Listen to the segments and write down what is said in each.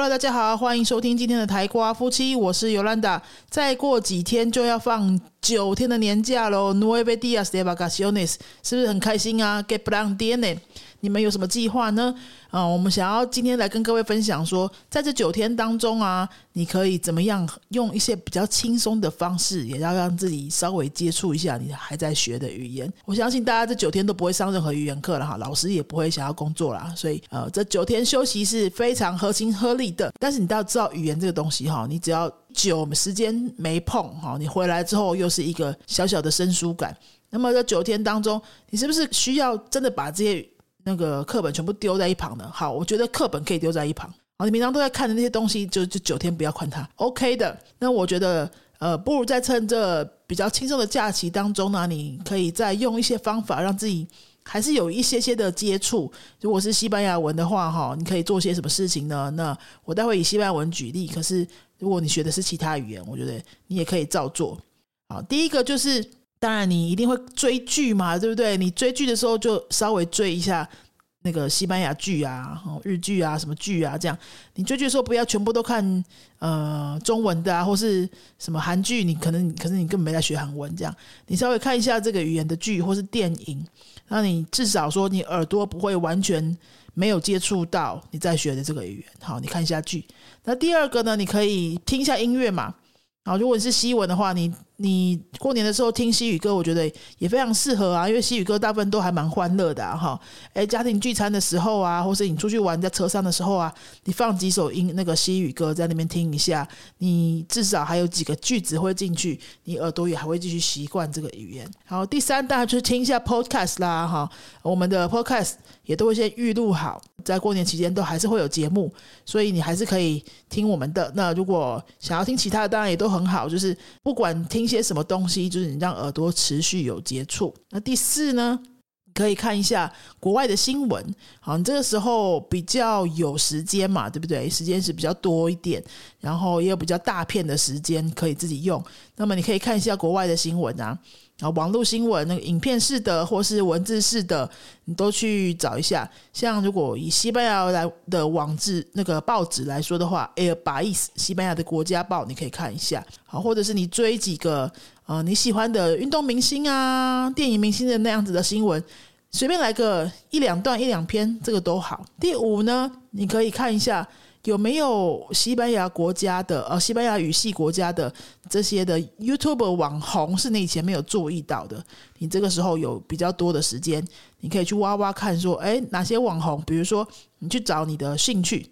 Hello，大家好，欢迎收听今天的台瓜夫妻，我是尤兰达。再过几天就要放九天的年假喽，Nueve días de vacaciones，是不是很开心啊？Get blanc d n 你们有什么计划呢？啊，我们想要今天来跟各位分享说，在这九天当中啊，你可以怎么样用一些比较轻松的方式，也要让自己稍微接触一下你还在学的语言。我相信大家这九天都不会上任何语言课了哈，老师也不会想要工作啦，所以呃，这九天休息是非常合情合理的。但是你都要知道语言这个东西哈，你只要久时间没碰哈，你回来之后又是一个小小的生疏感。那么这九天当中，你是不是需要真的把这些？那个课本全部丢在一旁的，好，我觉得课本可以丢在一旁。好，你平常都在看的那些东西，就就九天不要看它，OK 的。那我觉得，呃，不如在趁这比较轻松的假期当中呢，你可以再用一些方法，让自己还是有一些些的接触。如果是西班牙文的话，哈，你可以做些什么事情呢？那我待会以西班牙文举例。可是如果你学的是其他语言，我觉得你也可以照做。好，第一个就是。当然，你一定会追剧嘛，对不对？你追剧的时候就稍微追一下那个西班牙剧啊、日剧啊、什么剧啊，这样。你追剧的时候不要全部都看呃中文的啊，或是什么韩剧，你可能可是你根本没在学韩文，这样。你稍微看一下这个语言的剧或是电影，那你至少说你耳朵不会完全没有接触到你在学的这个语言。好，你看一下剧。那第二个呢，你可以听一下音乐嘛。好，如果你是西文的话，你。你过年的时候听西语歌，我觉得也非常适合啊，因为西语歌大部分都还蛮欢乐的哈。哎，家庭聚餐的时候啊，或是你出去玩在车上的时候啊，你放几首音那个西语歌在那边听一下，你至少还有几个句子会进去，你耳朵也还会继续习惯这个语言。好，第三大家就是听一下 podcast 啦哈，我们的 podcast 也都会先预录好，在过年期间都还是会有节目，所以你还是可以听我们的。那如果想要听其他的，当然也都很好，就是不管听。些什么东西，就是你让耳朵持续有接触。那第四呢，可以看一下国外的新闻。好，你这个时候比较有时间嘛，对不对？时间是比较多一点，然后也有比较大片的时间可以自己用。那么你可以看一下国外的新闻啊。啊，网络新闻那个影片式的或是文字式的，你都去找一下。像如果以西班牙来的网志那个报纸来说的话，《Air Bais》西班牙的国家报，你可以看一下。好，或者是你追几个呃你喜欢的运动明星啊、电影明星的那样子的新闻，随便来个一两段、一两篇，这个都好。第五呢，你可以看一下。有没有西班牙国家的呃西班牙语系国家的这些的 YouTube 网红是你以前没有注意到的？你这个时候有比较多的时间，你可以去挖挖看，说哎哪些网红？比如说你去找你的兴趣，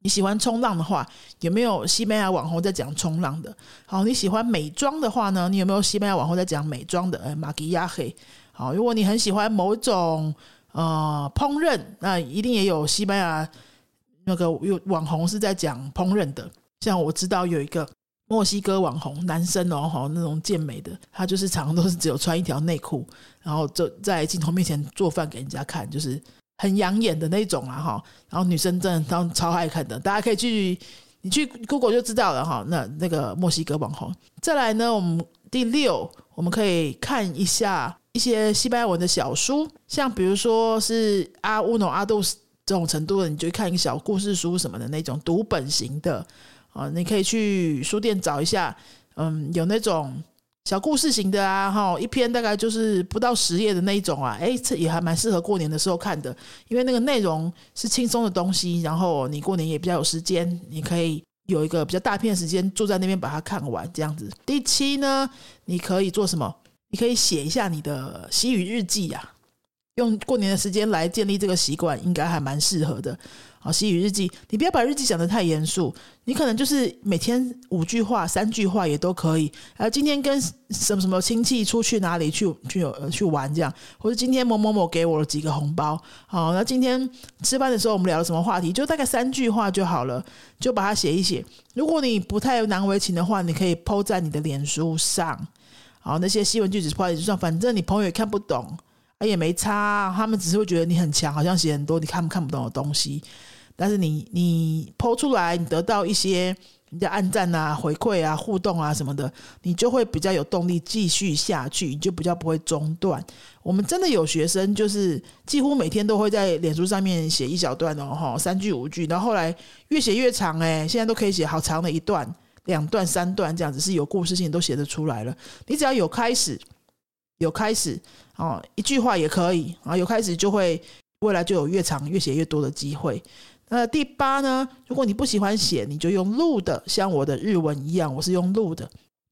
你喜欢冲浪的话，有没有西班牙网红在讲冲浪的？好，你喜欢美妆的话呢，你有没有西班牙网红在讲美妆的？呃，马吉亚黑。好，如果你很喜欢某种呃烹饪，那一定也有西班牙。那个有网红是在讲烹饪的，像我知道有一个墨西哥网红男生哦，哈那种健美的，他就是常常都是只有穿一条内裤，然后就在镜头面前做饭给人家看，就是很养眼的那种啊，哈。然后女生真的当超爱看的，大家可以去你去 Google 就知道了哈。那那个墨西哥网红，再来呢，我们第六我们可以看一下一些西班牙文的小书，像比如说是阿乌诺阿杜斯。这种程度的，你就看一个小故事书什么的那种读本型的啊，你可以去书店找一下，嗯，有那种小故事型的啊，哈，一篇大概就是不到十页的那一种啊，哎，这也还蛮适合过年的时候看的，因为那个内容是轻松的东西，然后你过年也比较有时间，你可以有一个比较大片时间坐在那边把它看完这样子。第七呢，你可以做什么？你可以写一下你的西语日记呀。用过年的时间来建立这个习惯，应该还蛮适合的。好，西语日记，你不要把日记讲得太严肃，你可能就是每天五句话、三句话也都可以。呃，今天跟什么什么亲戚出去哪里去去去玩这样，或者今天某某某给我了几个红包。好，那今天吃饭的时候我们聊了什么话题？就大概三句话就好了，就把它写一写。如果你不太难为情的话，你可以抛在你的脸书上。好，那些西文句子抛在脸书上，反正你朋友也看不懂。也没差，他们只是会觉得你很强，好像写很多你看不看不懂的东西。但是你你剖出来，你得到一些人家暗赞啊、回馈啊、互动啊什么的，你就会比较有动力继续下去，你就比较不会中断。我们真的有学生，就是几乎每天都会在脸书上面写一小段哦，哈，三句五句，然后后来越写越长，哎，现在都可以写好长的一段、两段、三段这样子，是有故事性都写得出来了。你只要有开始，有开始哦，一句话也可以啊，有开始就会未来就有越长越写越多的机会。那第八呢？如果你不喜欢写，你就用录的，像我的日文一样，我是用录的，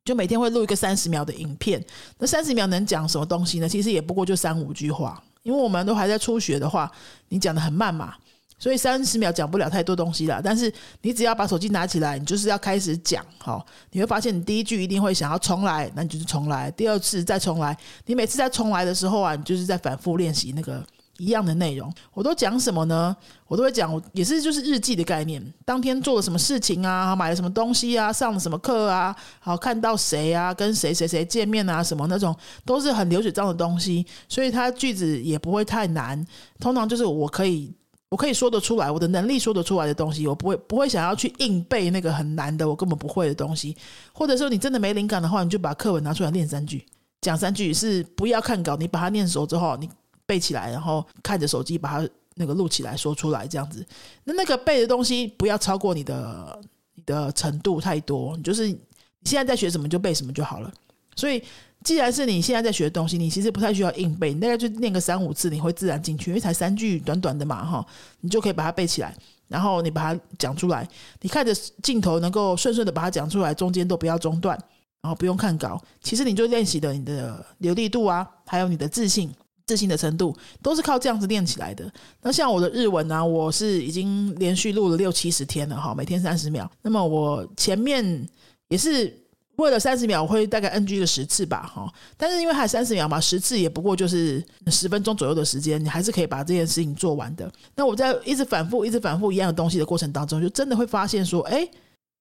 就每天会录一个三十秒的影片。那三十秒能讲什么东西呢？其实也不过就三五句话，因为我们都还在初学的话，你讲的很慢嘛，所以三十秒讲不了太多东西了。但是你只要把手机拿起来，你就是要开始讲，好，你会发现你第一句一定会想要重来，那你就是重来，第二次再重来。你每次在重来的时候啊，你就是在反复练习那个。一样的内容，我都讲什么呢？我都会讲，也是就是日记的概念。当天做了什么事情啊？买了什么东西啊？上了什么课啊？好，看到谁啊？跟谁谁谁见面啊？什么那种都是很流水账的东西，所以它句子也不会太难。通常就是我可以我可以说得出来，我的能力说得出来的东西，我不会不会想要去硬背那个很难的，我根本不会的东西。或者说你真的没灵感的话，你就把课文拿出来练三句，讲三句是不要看稿，你把它念熟之后，你。背起来，然后看着手机把它那个录起来说出来，这样子。那那个背的东西不要超过你的你的程度太多，你就是你现在在学什么就背什么就好了。所以，既然是你现在在学的东西，你其实不太需要硬背，你大概就念个三五次，你会自然进去，因为才三句短短的嘛，哈，你就可以把它背起来，然后你把它讲出来，你看着镜头能够顺顺的把它讲出来，中间都不要中断，然后不用看稿，其实你就练习的你的流利度啊，还有你的自信。自信的程度都是靠这样子练起来的。那像我的日文呢，我是已经连续录了六七十天了哈，每天三十秒。那么我前面也是为了三十秒，我会大概 NG 个十次吧哈。但是因为还三十秒嘛，十次也不过就是十分钟左右的时间，你还是可以把这件事情做完的。那我在一直反复、一直反复一样的东西的过程当中，就真的会发现说，哎。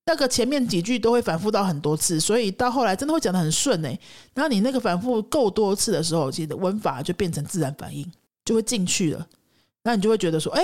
那个前面几句都会反复到很多次，所以到后来真的会讲的很顺哎。然后你那个反复够多次的时候，其实文法就变成自然反应，就会进去了。那你就会觉得说，哎，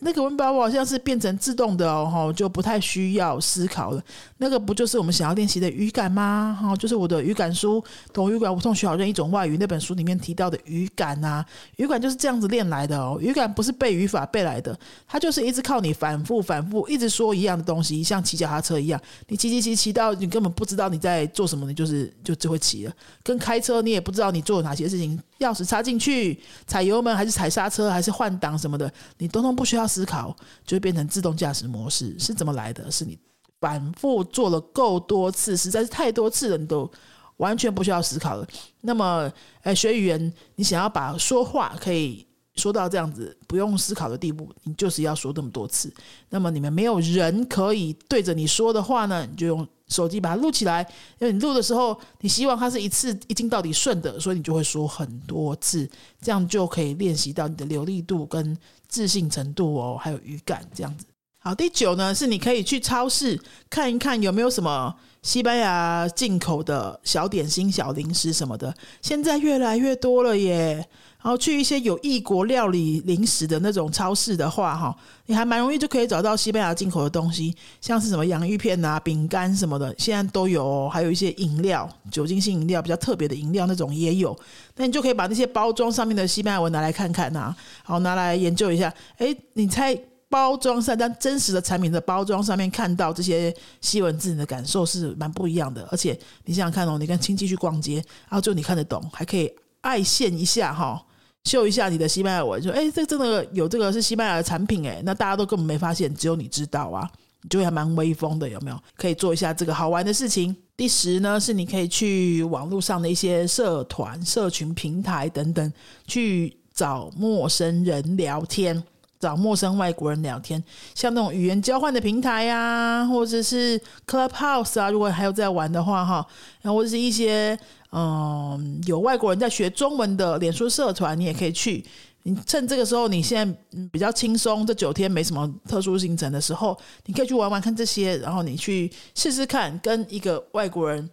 那个文法我好像是变成自动的哦，就不太需要思考了。那个不就是我们想要练习的语感吗？哈，就是我的语感书《懂语感无痛学好任一种外语》那本书里面提到的语感啊，语感就是这样子练来的哦。语感不是背语法背来的，它就是一直靠你反复反复一直说一样的东西，像骑脚踏车一样，你骑骑骑骑到你根本不知道你在做什么，你就是就只会骑了。跟开车你也不知道你做了哪些事情，钥匙插进去，踩油门还是踩刹车还是换挡。什么的，你通通不需要思考，就会变成自动驾驶模式。是怎么来的？是你反复做了够多次，实在是太多次了，你都完全不需要思考了。那么，哎，学语言，你想要把说话可以说到这样子不用思考的地步，你就是要说这么多次。那么，你们没有人可以对着你说的话呢，你就用。手机把它录起来，因为你录的时候，你希望它是一次一镜到底顺的，所以你就会说很多次，这样就可以练习到你的流利度跟自信程度哦，还有语感这样子。好，第九呢是你可以去超市看一看有没有什么西班牙进口的小点心、小零食什么的，现在越来越多了耶。然后去一些有异国料理零食的那种超市的话，哈，你还蛮容易就可以找到西班牙进口的东西，像是什么洋芋片啊、饼干什么的，现在都有。还有一些饮料，酒精性饮料比较特别的饮料那种也有。那你就可以把那些包装上面的西班牙文拿来看看呐，好拿来研究一下。哎，你猜包装上但真实的产品的包装上面看到这些西文字，你的感受是蛮不一样的。而且你想想看哦，你跟亲戚去逛街，然后就你看得懂，还可以爱现一下哈。秀一下你的西班牙文，说：“哎，这真的有这个是西班牙的产品哎，那大家都根本没发现，只有你知道啊，你就还蛮威风的，有没有？可以做一下这个好玩的事情。第十呢，是你可以去网络上的一些社团、社群平台等等，去找陌生人聊天，找陌生外国人聊天，像那种语言交换的平台呀，或者是 Clubhouse 啊，如果还有在玩的话哈，然后或者是一些。”嗯，有外国人在学中文的脸书社团，你也可以去。你趁这个时候，你现在比较轻松，这九天没什么特殊行程的时候，你可以去玩玩看这些，然后你去试试看，跟一个外国人，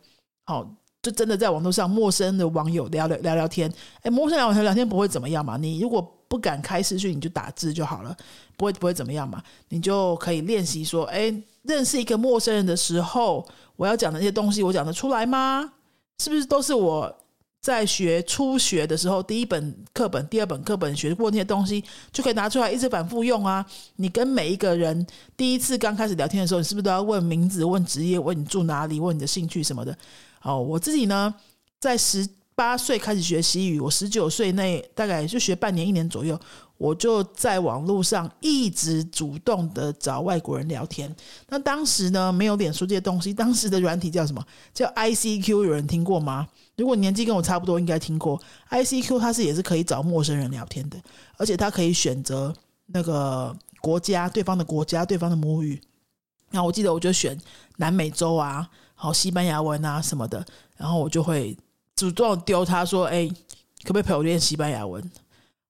好，就真的在网络上陌生的网友聊聊聊聊天。哎，陌生网友聊天不会怎么样嘛？你如果不敢开视讯，你就打字就好了，不会不会怎么样嘛。你就可以练习说，哎，认识一个陌生人的时候，我要讲的那些东西，我讲得出来吗？是不是都是我？在学初学的时候，第一本课本、第二本课本学过那些东西，就可以拿出来一直反复用啊。你跟每一个人第一次刚开始聊天的时候，你是不是都要问名字、问职业、问你住哪里、问你的兴趣什么的？哦，我自己呢，在十八岁开始学西语，我十九岁那大概就学半年、一年左右。我就在网络上一直主动的找外国人聊天。那当时呢，没有脸书这些东西，当时的软体叫什么？叫 ICQ，有人听过吗？如果年纪跟我差不多，应该听过 ICQ。它是也是可以找陌生人聊天的，而且它可以选择那个国家，对方的国家，对方的母语。那我记得我就选南美洲啊，好西班牙文啊什么的，然后我就会主动丢他说：“哎，可不可以陪我练西班牙文？”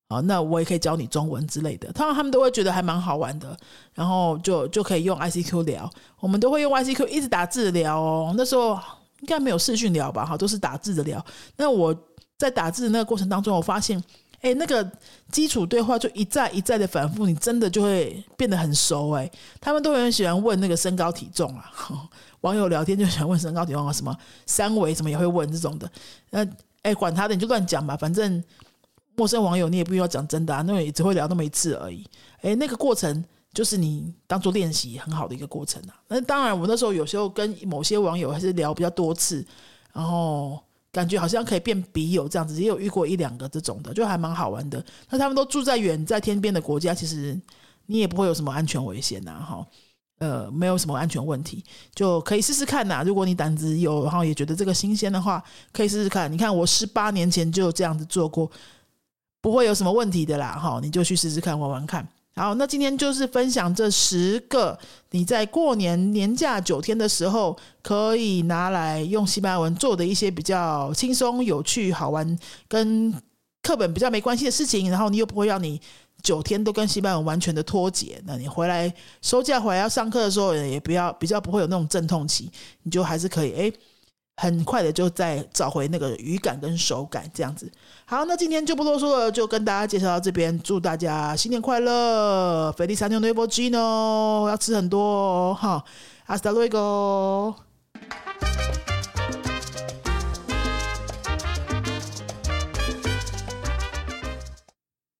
啊，那我也可以教你中文之类的，通常他们都会觉得还蛮好玩的，然后就就可以用 ICQ 聊，我们都会用 ICQ 一直打字聊哦。那时候应该没有视讯聊吧？哈，都是打字的聊。那我在打字的那个过程当中，我发现，哎，那个基础对话就一再一再的反复，你真的就会变得很熟。哎，他们都很喜欢问那个身高体重啊，网友聊天就喜欢问身高体重啊，什么三围什么也会问这种的。那哎，管他的，你就乱讲吧，反正。陌生网友，你也不需要讲真的啊，那也只会聊那么一次而已。诶，那个过程就是你当做练习很好的一个过程啊。那当然，我那时候有时候跟某些网友还是聊比较多次，然后感觉好像可以变笔友这样子，也有遇过一两个这种的，就还蛮好玩的。那他们都住在远在天边的国家，其实你也不会有什么安全危险呐，哈，呃，没有什么安全问题，就可以试试看呐。如果你胆子有，然后也觉得这个新鲜的话，可以试试看。你看，我十八年前就这样子做过。不会有什么问题的啦，哈，你就去试试看，玩玩看。好，那今天就是分享这十个你在过年年假九天的时候可以拿来用西班牙文做的一些比较轻松、有趣、好玩，跟课本比较没关系的事情。然后你又不会让你九天都跟西班牙文完全的脱节。那你回来收假回来要上课的时候，也不要比较不会有那种阵痛期，你就还是可以诶。很快的就再找回那个语感跟手感，这样子。好，那今天就不啰嗦了，就跟大家介绍到这边。祝大家新年快乐，菲利萨牛内波鸡呢要吃很多哦，哈，阿斯达瑞哥。